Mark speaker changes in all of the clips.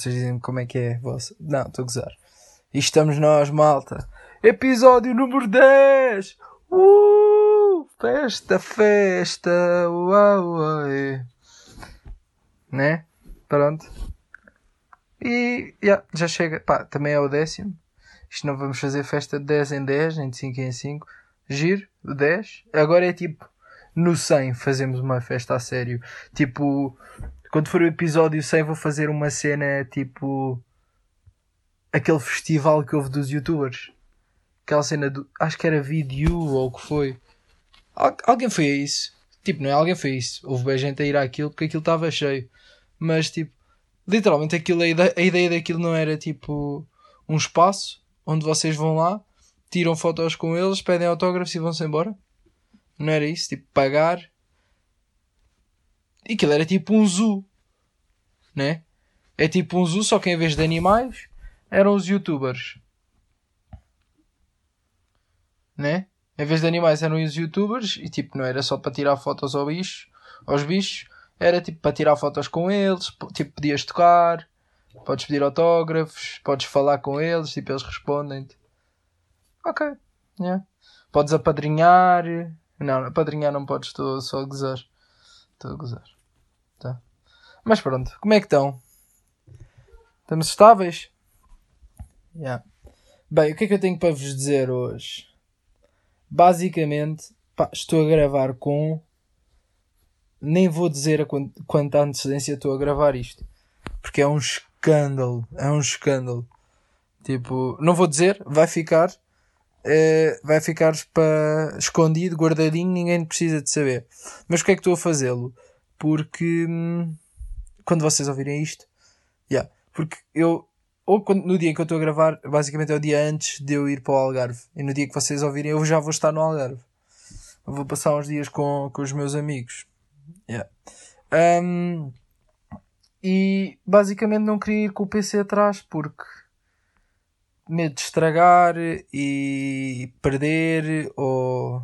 Speaker 1: vocês dizem como é que é. Vossa... Não, estou a gozar. E estamos nós, malta. Episódio número 10! Uh! Festa, festa! Uau, uau. Né? Pronto. E yeah, já chega. Pá, também é o décimo. Isto não vamos fazer festa de 10 em 10, nem de 5 em 5. Giro, o 10. Agora é tipo no 100 fazemos uma festa a sério. Tipo, quando for o episódio 100 vou fazer uma cena tipo aquele festival que houve dos youtubers. Aquela cena do. Acho que era vídeo ou o que foi. Al alguém foi a isso. Tipo, não é alguém foi isso. Houve bem gente a ir àquilo porque aquilo estava cheio. Mas tipo, literalmente aquilo, a, ideia, a ideia daquilo não era tipo um espaço onde vocês vão lá, tiram fotos com eles, pedem autógrafos e vão-se embora. Não era isso? Tipo, pagar. E aquilo era tipo um zoo. Né? É tipo um zoo, só que em vez de animais, eram os youtubers. Né? Em vez de animais eram os youtubers e tipo, não era só para tirar fotos ao bicho, aos bichos, era tipo para tirar fotos com eles, tipo, podias tocar, podes pedir autógrafos, podes falar com eles, tipo, eles respondem-te. Ok, yeah. Podes apadrinhar, não, apadrinhar não podes, estou só a gozar. Estou a gozar. Mas pronto, como é que estão? Estamos estáveis? Yeah. Bem, o que é que eu tenho para vos dizer hoje? Basicamente, pá, estou a gravar com. Nem vou dizer a quant quanta antecedência estou a gravar isto. Porque é um escândalo. É um escândalo. Tipo, não vou dizer, vai ficar uh, vai ficar para escondido, guardadinho, ninguém precisa de saber. Mas porquê é que estou a fazê-lo? Porque hum, quando vocês ouvirem isto, yeah, porque eu, ou quando, no dia em que eu estou a gravar, basicamente é o dia antes de eu ir para o Algarve. E no dia que vocês ouvirem, eu já vou estar no Algarve. Eu vou passar uns dias com, com os meus amigos. Yeah. Um, e basicamente não queria ir com o PC atrás porque medo de estragar e perder ou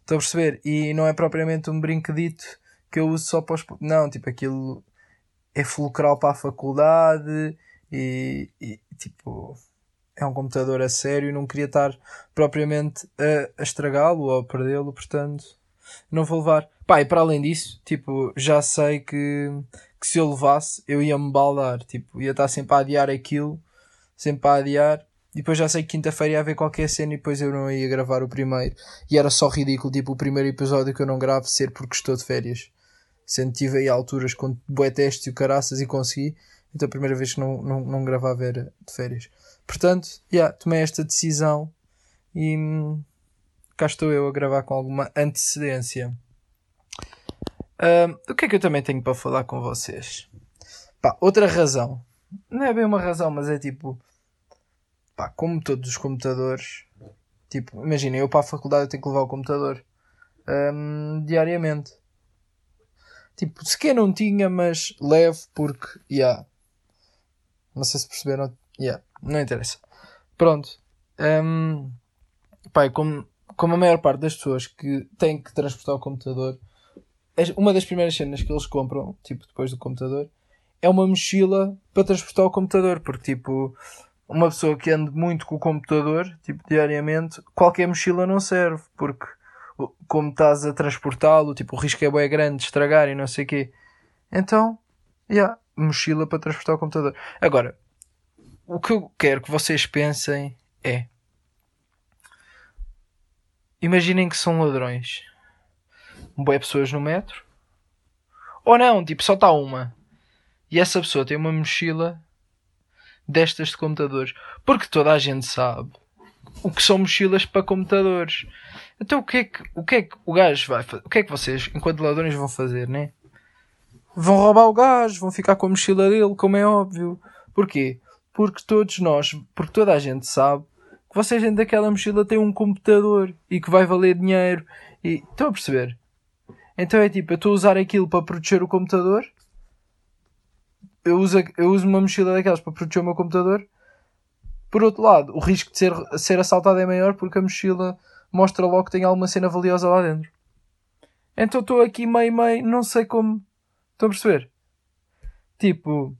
Speaker 1: estou a perceber e não é propriamente um brinquedito que eu uso só para os não tipo aquilo é fulcral para a faculdade e, e tipo é um computador a sério e não queria estar propriamente a, a estragá-lo ou a perdê-lo portanto não vou levar pá e para além disso tipo já sei que, que se eu levasse eu ia me baldar tipo ia estar sempre a adiar aquilo sempre a adiar depois já sei que quinta-feira ia haver qualquer cena e depois eu não ia gravar o primeiro. E era só ridículo, tipo, o primeiro episódio que eu não gravo ser porque estou de férias. Sendo tive aí alturas com bué e o caraças e consegui. Então a primeira vez que não, não, não gravava era de férias. Portanto, yeah, tomei esta decisão e hum, cá estou eu a gravar com alguma antecedência. Um, o que é que eu também tenho para falar com vocês? Pá, outra razão. Não é bem uma razão, mas é tipo pá, como todos os computadores, tipo, imagina, eu para a faculdade eu tenho que levar o computador um, diariamente. Tipo, sequer não tinha, mas levo porque, yeah. Não sei se perceberam, yeah, não interessa. Pronto. Um, pá, como, como a maior parte das pessoas que têm que transportar o computador, uma das primeiras cenas que eles compram, tipo, depois do computador, é uma mochila para transportar o computador, porque, tipo, uma pessoa que ande muito com o computador, tipo diariamente, qualquer mochila não serve, porque como estás a transportá-lo, tipo, o risco é bem grande de estragar e não sei o quê. Então, yeah, mochila para transportar o computador. Agora, o que eu quero que vocês pensem é imaginem que são ladrões. Boé pessoas no metro. Ou não, tipo, só está uma. E essa pessoa tem uma mochila destas de computadores. Porque toda a gente sabe o que são mochilas para computadores. Então o que é que o, que é que o gajo vai fazer? O que é que vocês, enquanto ladrões, vão fazer, né? Vão roubar o gajo, vão ficar com a mochila dele, como é óbvio. Porquê? Porque todos nós, porque toda a gente sabe que vocês dentro daquela mochila têm um computador e que vai valer dinheiro. E estão a perceber? Então é tipo, eu estou a usar aquilo para proteger o computador eu uso, eu uso uma mochila daquelas para proteger o meu computador. Por outro lado, o risco de ser, ser assaltado é maior porque a mochila mostra logo que tem alguma cena valiosa lá dentro. Então estou aqui meio, meio, não sei como. Estão a perceber? Tipo,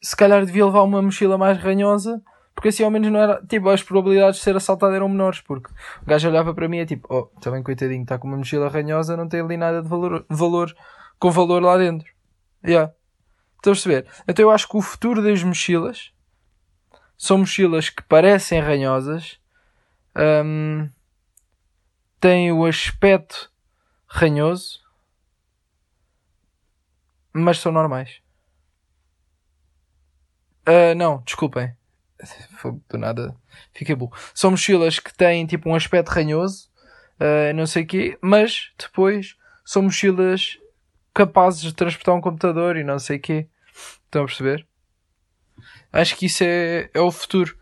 Speaker 1: se calhar devia levar uma mochila mais ranhosa, porque assim ao menos não era. Tipo, as probabilidades de ser assaltado eram menores, porque o gajo olhava para mim e é tipo, oh, também coitadinho, está com uma mochila ranhosa, não tem ali nada de valor, valor com valor lá dentro. Yeah. Estão a perceber? Então eu acho que o futuro das mochilas são mochilas que parecem ranhosas, um, têm o aspecto ranhoso, mas são normais. Uh, não, desculpem. Do nada. Fiquei burro. São mochilas que têm tipo um aspecto ranhoso, uh, não sei o quê, mas depois são mochilas capazes de transportar um computador e não sei o quê. Estão a perceber? Acho que isso é, é o futuro.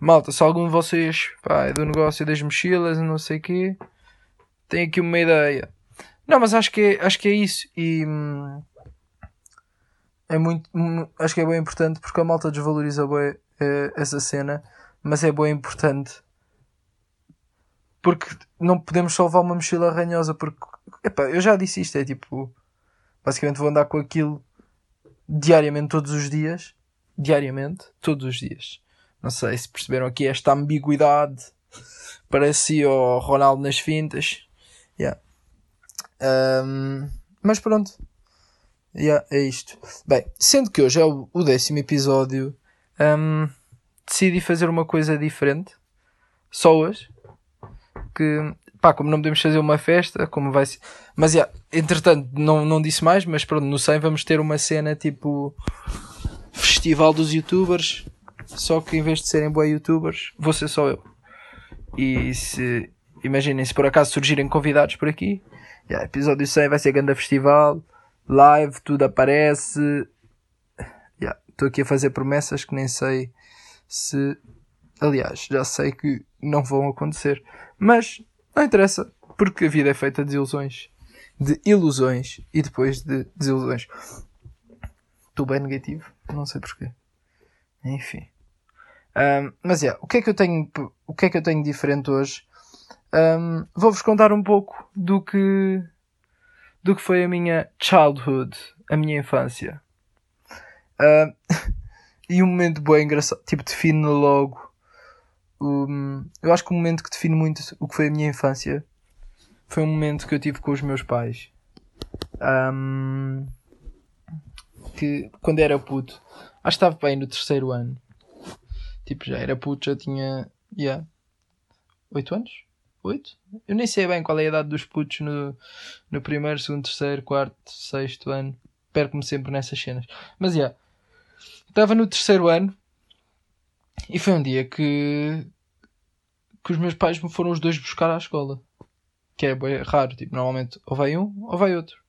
Speaker 1: Malta, se algum de vocês pá, é do negócio das mochilas e não sei o quê, tem aqui uma ideia. Não, mas acho que é, acho que é isso. E hum, é muito. Hum, acho que é bem importante porque a malta desvaloriza bem uh, essa cena, mas é bem importante porque não podemos só levar uma mochila ranhosa. Porque, epá, eu já disse isto: é tipo, basicamente vou andar com aquilo diariamente, todos os dias. Diariamente, todos os dias. Não sei se perceberam aqui esta ambiguidade. Parecia o Ronaldo nas fintas. Yeah. Um, mas pronto. Yeah, é isto. Bem, sendo que hoje é o, décimo episódio, um, decidi fazer uma coisa diferente. Só hoje. Que, pá, como não podemos fazer uma festa, como vai ser. Mas, yeah, entretanto, não, não disse mais, mas pronto, no 100 vamos ter uma cena tipo. Festival dos Youtubers. Só que em vez de serem boa Youtubers, vou ser só eu. E se. Imaginem, se por acaso surgirem convidados por aqui, yeah, episódio 100 vai ser grande festival live, tudo aparece. Estou yeah, aqui a fazer promessas que nem sei se. Aliás, já sei que não vão acontecer. Mas não interessa, porque a vida é feita de ilusões. De ilusões e depois de desilusões. Estou bem negativo, não sei porquê. Enfim. Um, mas é, yeah, o que é que eu tenho, o que é que eu tenho diferente hoje? Um, Vou-vos contar um pouco do que do que foi a minha childhood, a minha infância. Uh, e um momento bem engraçado, tipo, define logo. Um, eu acho que o momento que define muito o que foi a minha infância foi um momento que eu tive com os meus pais. Um, que quando era puto, acho que estava bem no terceiro ano. Tipo, já era puto, já tinha. Yeah, 8 anos? 8? Eu nem sei bem qual é a idade dos putos no, no primeiro, segundo, terceiro, quarto, sexto ano. Perco-me sempre nessas cenas. Mas já. Yeah, estava no terceiro ano e foi um dia que, que os meus pais me foram os dois buscar à escola. Que é bem raro. Tipo, normalmente ou vai um ou vai outro.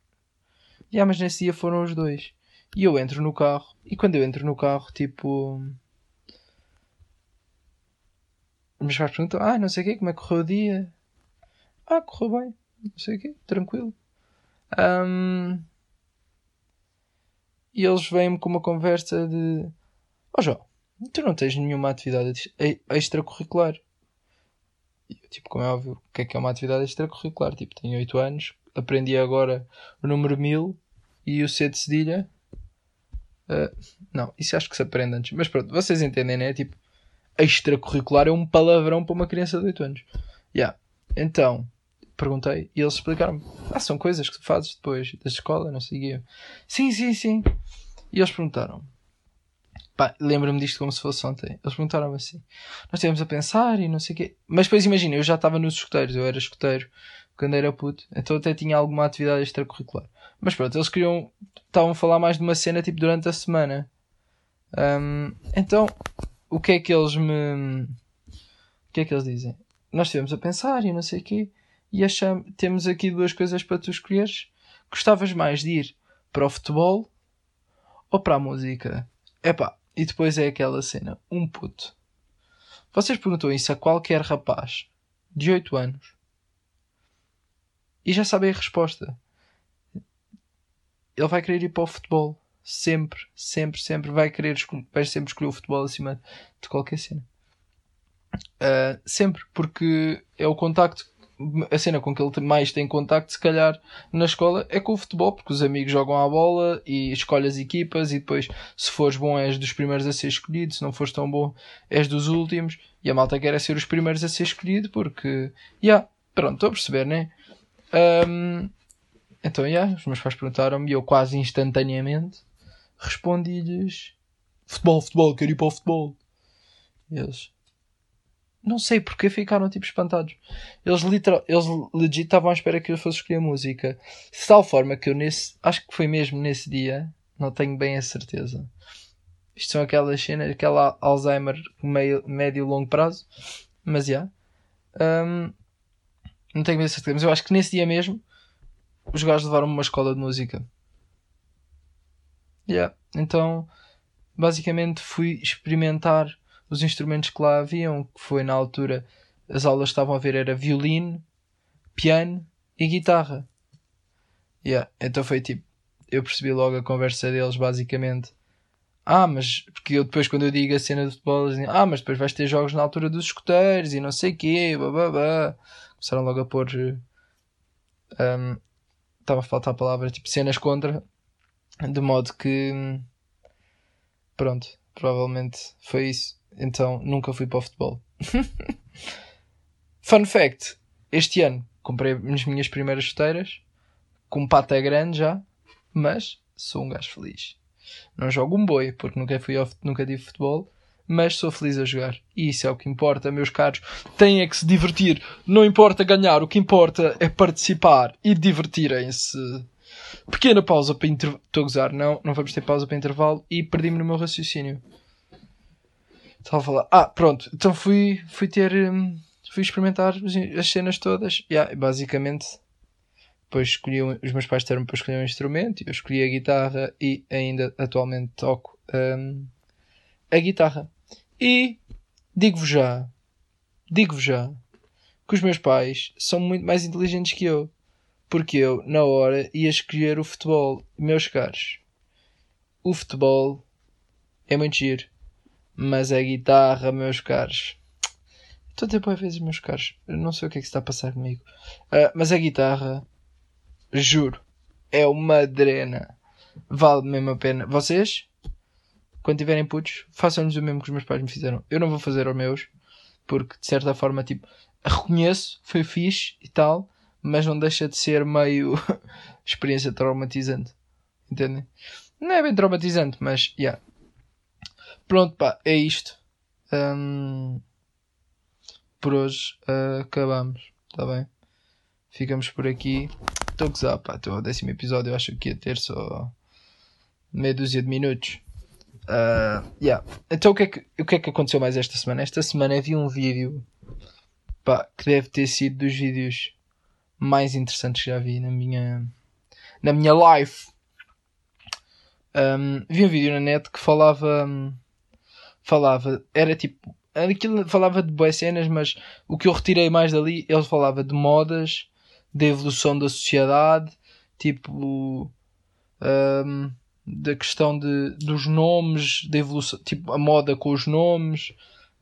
Speaker 1: E yeah, mas nesse dia foram os dois. E eu entro no carro. E quando eu entro no carro, tipo meus pais perguntam, ah, não sei o quê, como é que correu o dia? Ah, correu bem, não sei o quê, tranquilo. Um, e eles vêm-me com uma conversa de, oh João, tu não tens nenhuma atividade extracurricular? E eu, tipo, como é óbvio, o que é que é uma atividade extracurricular? Tipo, tenho 8 anos, aprendi agora o número 1000 e o C de cedilha. Uh, não, isso acho que se aprende antes. Mas pronto, vocês entendem, né? Tipo, extracurricular é um palavrão para uma criança de 8 anos. Yeah. Então, perguntei e eles explicaram-me: Ah, são coisas que tu fazes depois da escola, não sei o Sim, sim, sim. E eles perguntaram: Pá, lembro-me disto como se fosse ontem. Eles perguntaram-me assim: Nós estivemos a pensar e não sei o quê. Mas depois imagina, eu já estava nos escuteiros, eu era escuteiro quando era puto, então até tinha alguma atividade extracurricular. Mas pronto, eles queriam, estavam a falar mais de uma cena tipo durante a semana. Um, então o que é que eles me. O que é que eles dizem? Nós estivemos a pensar e não sei o quê, e achamos, temos aqui duas coisas para tu escolheres. Gostavas mais de ir para o futebol ou para a música? Epá, e depois é aquela cena, um puto. Vocês perguntam isso a qualquer rapaz de 8 anos e já sabem a resposta. Ele vai querer ir para o futebol sempre, sempre, sempre vai querer vai sempre escolher o futebol acima de qualquer cena. Uh, sempre, porque é o contacto, a cena com que ele mais tem contacto, se calhar, na escola é com o futebol, porque os amigos jogam à bola e escolhe as equipas e depois, se fores bom, és dos primeiros a ser escolhido, se não fores tão bom, és dos últimos. E a malta quer é ser os primeiros a ser escolhido porque, já, yeah, pronto, estou a perceber, né? Um, então, já, yeah, os meus pais perguntaram-me e eu quase instantaneamente respondi-lhes: futebol, futebol, quero ir para o futebol. E eles, não sei porque ficaram tipo espantados. Eles, literal, eles legit estavam à espera que eu fosse escolher música. De tal forma que eu nesse. Acho que foi mesmo nesse dia. Não tenho bem a certeza. Isto são aquelas cenas, aquela Alzheimer meio, médio e longo prazo. Mas já. Yeah. Um, não tenho bem a certeza. Mas eu acho que nesse dia mesmo os gajos levaram-me uma escola de música. Yeah. Então basicamente fui experimentar os instrumentos que lá haviam, que foi na altura as aulas estavam a ver era violino, piano e guitarra. Yeah. Então foi tipo, eu percebi logo a conversa deles basicamente. Ah, mas porque eu depois quando eu digo a cena de futebol, eles dizem, ah, mas depois vais ter jogos na altura dos escuteiros e não sei quê, babá. Começaram logo a pôr. Um, estava a faltar a palavra, tipo cenas contra, de modo que. Pronto, provavelmente foi isso. Então nunca fui para o futebol. Fun fact: este ano comprei as minhas primeiras chuteiras, com pata é grande já, mas sou um gajo feliz. Não jogo um boi, porque nunca, fui ao, nunca tive futebol, mas sou feliz a jogar. E isso é o que importa, meus caros. Têm é que se divertir. Não importa ganhar, o que importa é participar e divertirem-se. Pequena pausa para intervalo. Estou a gozar, não, não vamos ter pausa para intervalo e perdi-me no meu raciocínio. Estava a falar. Ah, pronto. Então fui, fui ter. Hum, fui experimentar as cenas todas. Yeah, basicamente. Depois escolhi. Os meus pais deram para escolher um instrumento. Eu escolhi a guitarra e ainda atualmente toco um, a guitarra. E digo-vos já. Digo-vos já. Que os meus pais são muito mais inteligentes que eu. Porque eu, na hora, ia escolher o futebol. Meus caros. O futebol é muito giro mas a guitarra, meus caros. Estou a ter vezes, meus caros. Eu não sei o que é que está a passar comigo. Uh, mas a guitarra, juro, é uma drena. Vale mesmo a pena. Vocês, quando tiverem putos, façam-nos o mesmo que os meus pais me fizeram. Eu não vou fazer aos meus, porque de certa forma, tipo, reconheço, foi fixe e tal, mas não deixa de ser meio experiência traumatizante. Entendem? Não é bem traumatizante, mas, yeah, Pronto, pá, é isto. Um, por hoje uh, acabamos, está bem? Ficamos por aqui. Estou a gozar, pá, estou ao décimo episódio. Eu acho que ia ter só meia dúzia de minutos. Uh, yeah. Então o que, é que, o que é que aconteceu mais esta semana? Esta semana vi um vídeo pá, que deve ter sido dos vídeos mais interessantes que já vi na minha, na minha life. Um, vi um vídeo na net que falava. Um, falava, era tipo, aquilo falava de boas cenas, mas o que eu retirei mais dali, ele falava de modas, da evolução da sociedade, tipo, um, da questão de, dos nomes, da evolução, tipo, a moda com os nomes,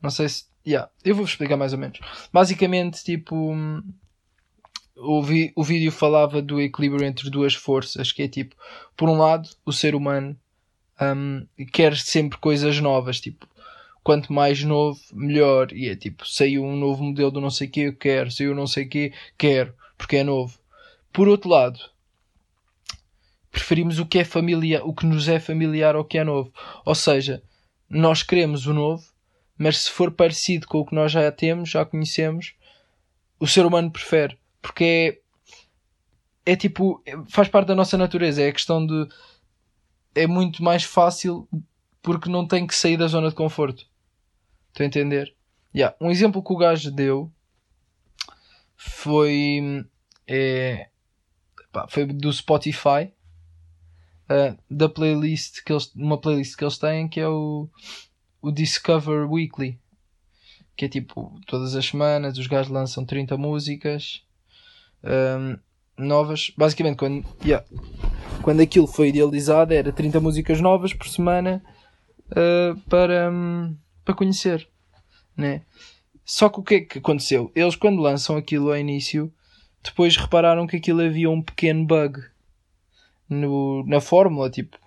Speaker 1: não sei se, yeah, eu vou explicar mais ou menos. Basicamente, tipo, o, vi, o vídeo falava do equilíbrio entre duas forças, que é tipo, por um lado, o ser humano um, quer sempre coisas novas, tipo, quanto mais novo, melhor. E é tipo, saiu um novo modelo do não sei que, eu quero, saiu não sei que, quero, porque é novo. Por outro lado, preferimos o que é familiar, o que nos é familiar ao que é novo. Ou seja, nós queremos o novo, mas se for parecido com o que nós já temos, já conhecemos, o ser humano prefere, porque é, é tipo, faz parte da nossa natureza, é a questão de é muito mais fácil porque não tem que sair da zona de conforto. Estou a entender? Yeah. Um exemplo que o gajo deu foi, é, pá, foi do Spotify, uh, da playlist que eles, uma playlist que eles têm que é o, o Discover Weekly. Que é tipo, todas as semanas os gajos lançam 30 músicas um, novas. Basicamente, quando, yeah, quando aquilo foi idealizado, era 30 músicas novas por semana uh, para. Um, para conhecer, né? Só que o que é que aconteceu? Eles, quando lançam aquilo ao início, depois repararam que aquilo havia um pequeno bug no, na fórmula, tipo,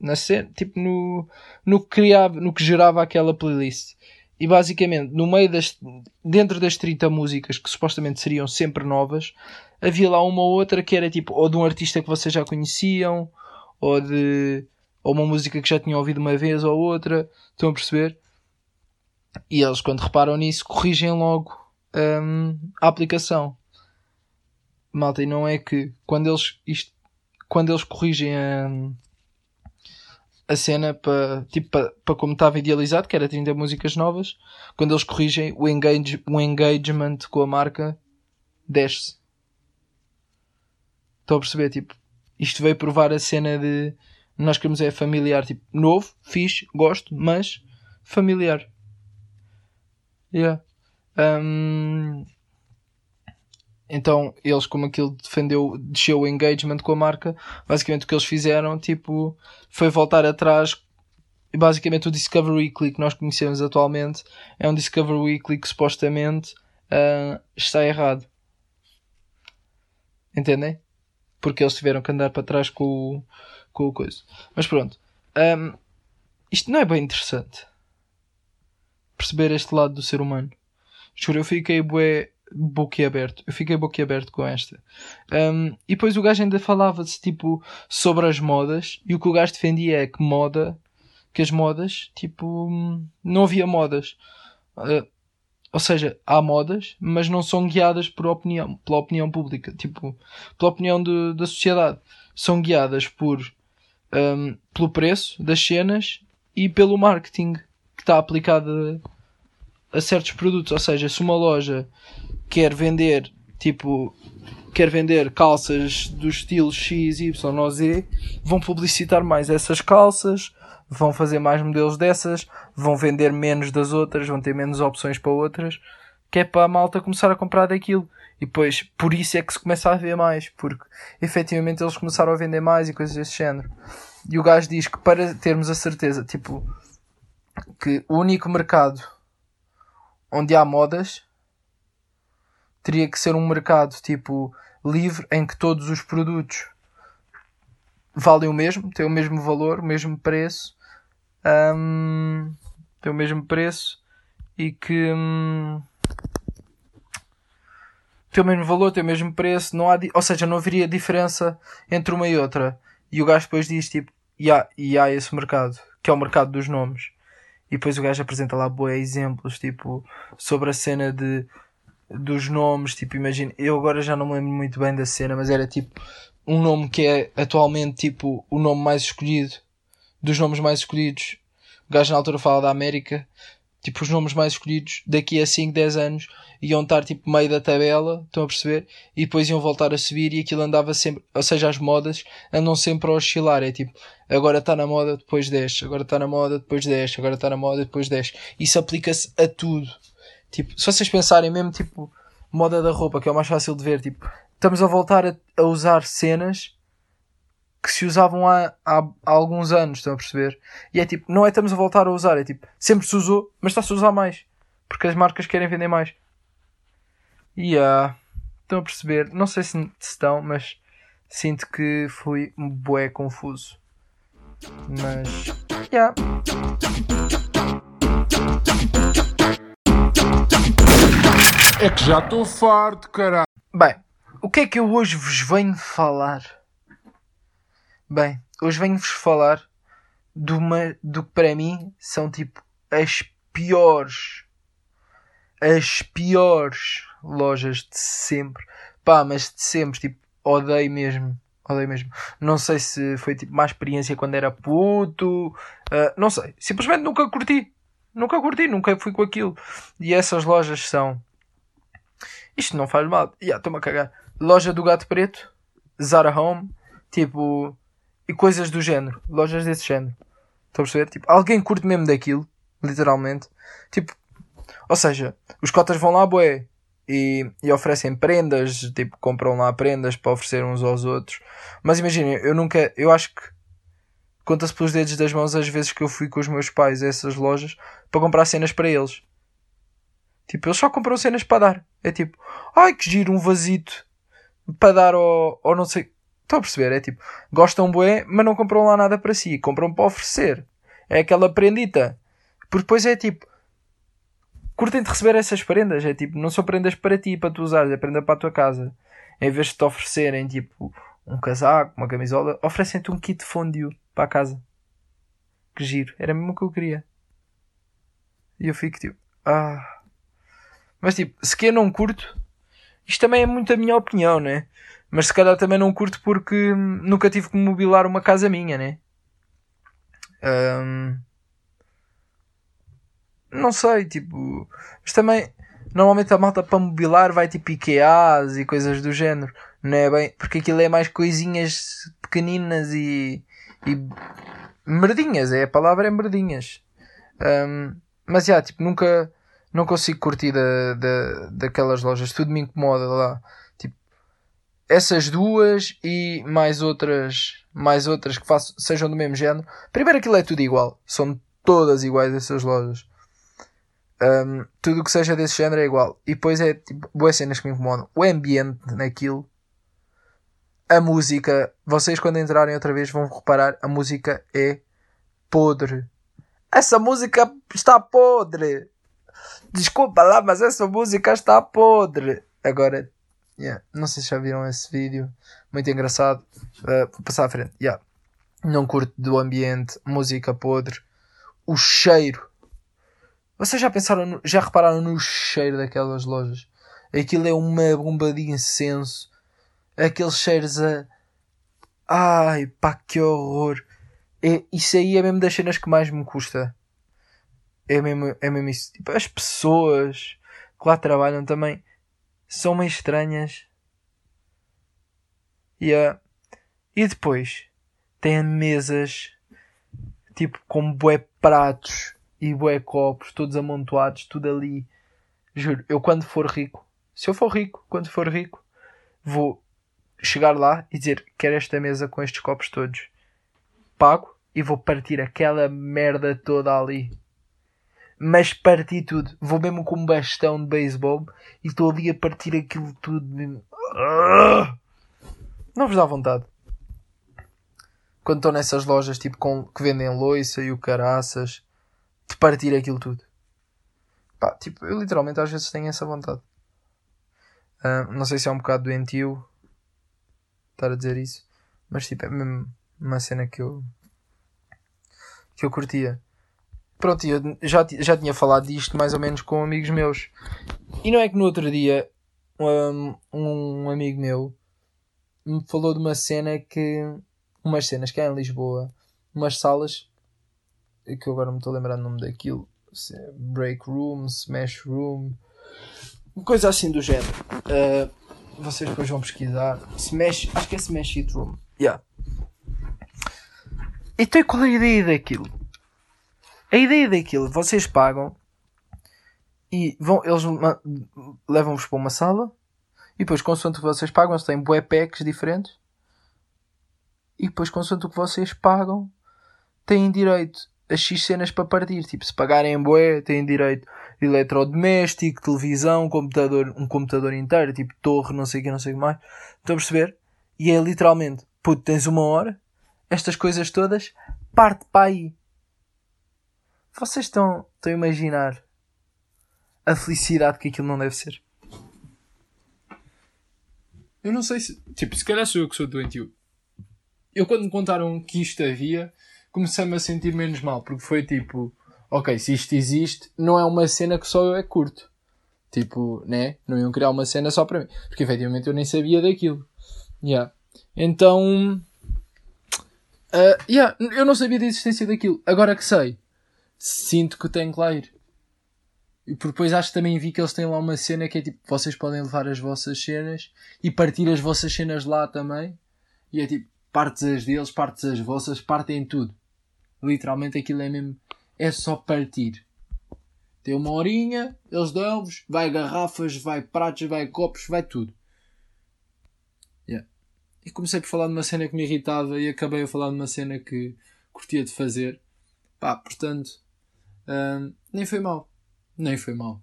Speaker 1: na tipo no, no que criava, no que gerava aquela playlist. E basicamente, no meio das, dentro das 30 músicas que supostamente seriam sempre novas, havia lá uma ou outra que era tipo, ou de um artista que vocês já conheciam, ou de, ou uma música que já tinham ouvido uma vez ou outra. Estão a perceber? E eles, quando reparam nisso, corrigem logo hum, a aplicação. Malta, e não é que quando eles, isto, quando eles corrigem a, a cena para tipo, para, para como estava idealizado, que era 30 músicas novas, quando eles corrigem o, engage, o engagement com a marca desce. Estão a perceber? Tipo, isto veio provar a cena de nós queremos é familiar, tipo, novo, fixe, gosto, mas familiar. Yeah. Então, eles, como aquilo defendeu, desceu o engagement com a marca, basicamente o que eles fizeram, tipo, foi voltar atrás. E basicamente o Discovery Weekly que nós conhecemos atualmente é um Discovery Weekly que supostamente uh, está errado. Entendem? Porque eles tiveram que andar para trás com o, com o coisa. Mas pronto. Um, isto não é bem interessante perceber este lado do ser humano. Juro, eu fiquei bué boquiaberto. Eu fiquei boquiaberto com esta. Um, e depois o gajo ainda falava-se tipo sobre as modas e o que o gajo defendia é que moda, que as modas, tipo, não havia modas. Uh, ou seja, há modas, mas não são guiadas por opinião, pela opinião pública, tipo, pela opinião de, da sociedade. São guiadas por um, pelo preço das cenas e pelo marketing que está aplicado a, certos produtos. Ou seja, se uma loja quer vender tipo quer vender calças do estilo X, Y ou Z, vão publicitar mais essas calças, vão fazer mais modelos dessas, vão vender menos das outras, vão ter menos opções para outras, que é para a malta começar a comprar daquilo. E depois, por isso é que se começa a ver mais, porque efetivamente eles começaram a vender mais e coisas desse género. E o gajo diz que para termos a certeza, tipo, que o único mercado onde há modas teria que ser um mercado tipo livre em que todos os produtos valem o mesmo, têm o mesmo valor, o mesmo preço, um, têm o mesmo preço e que um, tem o mesmo valor, tem o mesmo preço, não há, ou seja, não haveria diferença entre uma e outra. E o gajo depois diz tipo, e há, e há esse mercado, que é o mercado dos nomes. E depois o gajo apresenta lá boé exemplos, tipo, sobre a cena de dos nomes, tipo, imagina, eu agora já não me lembro muito bem da cena, mas era tipo um nome que é atualmente tipo o nome mais escolhido, dos nomes mais escolhidos. O gajo na altura fala da América, tipo, os nomes mais escolhidos daqui a 5, 10 anos iam estar tipo meio da tabela, estão a perceber? E depois iam voltar a subir e aquilo andava sempre, ou seja, as modas andam sempre a oscilar, é tipo, agora está na moda, depois desce, agora está na moda, depois desce, agora está na moda, depois desce. Isso aplica-se a tudo. Tipo, se vocês pensarem mesmo, tipo, moda da roupa, que é o mais fácil de ver, tipo, estamos a voltar a, a usar cenas que se usavam há, há, há, alguns anos, estão a perceber? E é tipo, não é estamos a voltar a usar, é tipo, sempre se usou, mas está-se a usar mais. Porque as marcas querem vender mais. E yeah, estão a perceber? Não sei se estão, mas sinto que fui um bué confuso. Mas, yeah.
Speaker 2: É que já estou farto, caralho.
Speaker 1: Bem, o que é que eu hoje vos venho falar? Bem, hoje venho-vos falar de uma, do que para mim são tipo as piores, as piores lojas de sempre. Pá, mas de sempre, tipo, odeio mesmo. Odeio mesmo. Não sei se foi tipo má experiência quando era puto. Uh, não sei. Simplesmente nunca curti. Nunca curti, nunca fui com aquilo. E essas lojas são isto não faz mal. Ya, estou-me a cagar. Loja do Gato Preto, Zara Home, tipo. E coisas do género. Lojas desse género. Estão a perceber? Tipo, alguém curte mesmo daquilo, literalmente. Tipo, ou seja, os cotas vão lá, boé, e, e oferecem prendas, tipo, compram lá prendas para oferecer uns aos outros. Mas imaginem, eu nunca, eu acho que conta-se pelos dedos das mãos as vezes que eu fui com os meus pais a essas lojas para comprar cenas para eles. Tipo, eles só compram cenas para dar. É tipo, ai que giro um vasito para dar ao, ao não sei. Estão a perceber? É tipo, gostam bué, mas não compram lá nada para si. Compram para oferecer. É aquela prendita. Porque depois é tipo, curtem de receber essas prendas. É tipo, não são prendas para ti, para tu usares, é prenda para a tua casa. Em vez de te oferecerem tipo um casaco, uma camisola, oferecem-te um kit de fondue para a casa. Que giro. Era mesmo o que eu queria. E eu fico tipo, ah. Mas tipo, se que eu não curto, isto também é muito a minha opinião, né? Mas se calhar também não curto porque nunca tive que mobilar uma casa minha, né? Um... Não sei, tipo. Mas também, normalmente a malta para mobilar vai tipo IKEAs e coisas do género. Não é bem. Porque aquilo é mais coisinhas pequeninas e. e merdinhas, é a palavra é merdinhas. Um, mas já, tipo, nunca não consigo curtir da, da, daquelas lojas, tudo me incomoda lá. Essas duas e mais outras, mais outras que faço, sejam do mesmo género. Primeiro aquilo é tudo igual, são todas iguais essas lojas. Um, tudo que seja desse género é igual. E depois é tipo, boas cenas que me incomodam. O ambiente naquilo, a música, vocês quando entrarem outra vez vão reparar, a música é podre. Essa música está podre. Desculpa lá, mas essa música está podre. Agora, yeah, não sei se já viram esse vídeo. Muito engraçado. Uh, vou passar à frente. Yeah. Não curto do ambiente, música podre. O cheiro. Vocês já pensaram, no, já repararam no cheiro daquelas lojas? Aquilo é uma bomba de incenso. Aqueles cheiros a. Ai pá, que horror. É, isso aí é mesmo das cenas que mais me custa. É mesmo, é mesmo isso. Tipo, as pessoas que lá trabalham também são meio estranhas. Yeah. E depois tem mesas tipo com bué pratos e bué copos, todos amontoados, tudo ali. Juro, eu quando for rico, se eu for rico, quando for rico, vou chegar lá e dizer quero esta mesa com estes copos todos. Pago e vou partir aquela merda toda ali. Mas parti tudo. Vou mesmo com um bastão de beisebol e estou ali a partir aquilo tudo. Mesmo. Não vos dá vontade. Quando estão nessas lojas tipo com, que vendem loiça e o caraças, de partir aquilo tudo. Pá, tipo, eu literalmente às vezes tenho essa vontade. Uh, não sei se é um bocado doentio estar a dizer isso, mas tipo, é mesmo uma cena que eu que eu curtia. Pronto, eu já, já tinha falado disto mais ou menos com amigos meus. E não é que no outro dia um, um amigo meu me falou de uma cena que. Umas cenas que é em Lisboa, umas salas que eu agora me estou a lembrar o nome daquilo. É break room, smash room, coisa assim do género. Uh, vocês depois vão pesquisar. Smash, acho que é Smash It Room. Yeah. Então qual é a ideia daquilo? A ideia daquilo, vocês pagam e vão, eles levam-vos para uma sala e depois, consoante o que vocês pagam, eles têm bué packs diferentes e depois, consoante o que vocês pagam, têm direito a X cenas para partir. Tipo, se pagarem bué, têm direito de eletrodoméstico, televisão, computador, um computador inteiro, tipo torre, não sei o que, não sei o que mais. Estão a perceber? E é literalmente, puto, tens uma hora, estas coisas todas, parte para aí. Vocês estão, estão a imaginar a felicidade que aquilo não deve ser?
Speaker 2: Eu não sei se. Tipo, se calhar sou eu que sou doentio. Eu, quando me contaram que isto havia, comecei-me a sentir menos mal, porque foi tipo: ok, se isto existe, não é uma cena que só eu é curto. Tipo, né? Não iam criar uma cena só para mim. Porque efetivamente eu nem sabia daquilo. Yeah. Então Uh, yeah, eu não sabia da existência daquilo. Agora que sei, sinto que tenho que lá ir. E depois acho que também vi que eles têm lá uma cena que é tipo, vocês podem levar as vossas cenas e partir as vossas cenas lá também. E é tipo, partes as deles, partes as vossas, partem tudo. Literalmente aquilo é mesmo, é só partir. Tem uma horinha, eles dão-vos, vai garrafas, vai pratos, vai copos, vai tudo. E comecei por falar de uma cena que me irritava e acabei a falar de uma cena que curtia de fazer. Pá, portanto, hum, nem foi mal. Nem foi mal.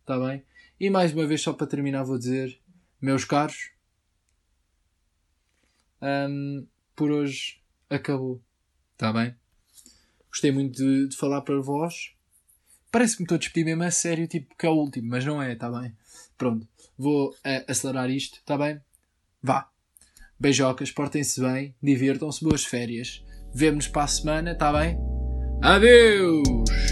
Speaker 1: Está bem? E mais uma vez, só para terminar, vou dizer, meus caros, um, por hoje acabou. Está bem? Gostei muito de, de falar para vós. Parece que me estou a despedir mesmo a sério, tipo que é o último, mas não é, está bem? Pronto, vou uh, acelerar isto, está bem? Vá. Beijocas, portem-se bem, divirtam-se, boas férias. Vemo-nos para a semana, está bem? Adeus!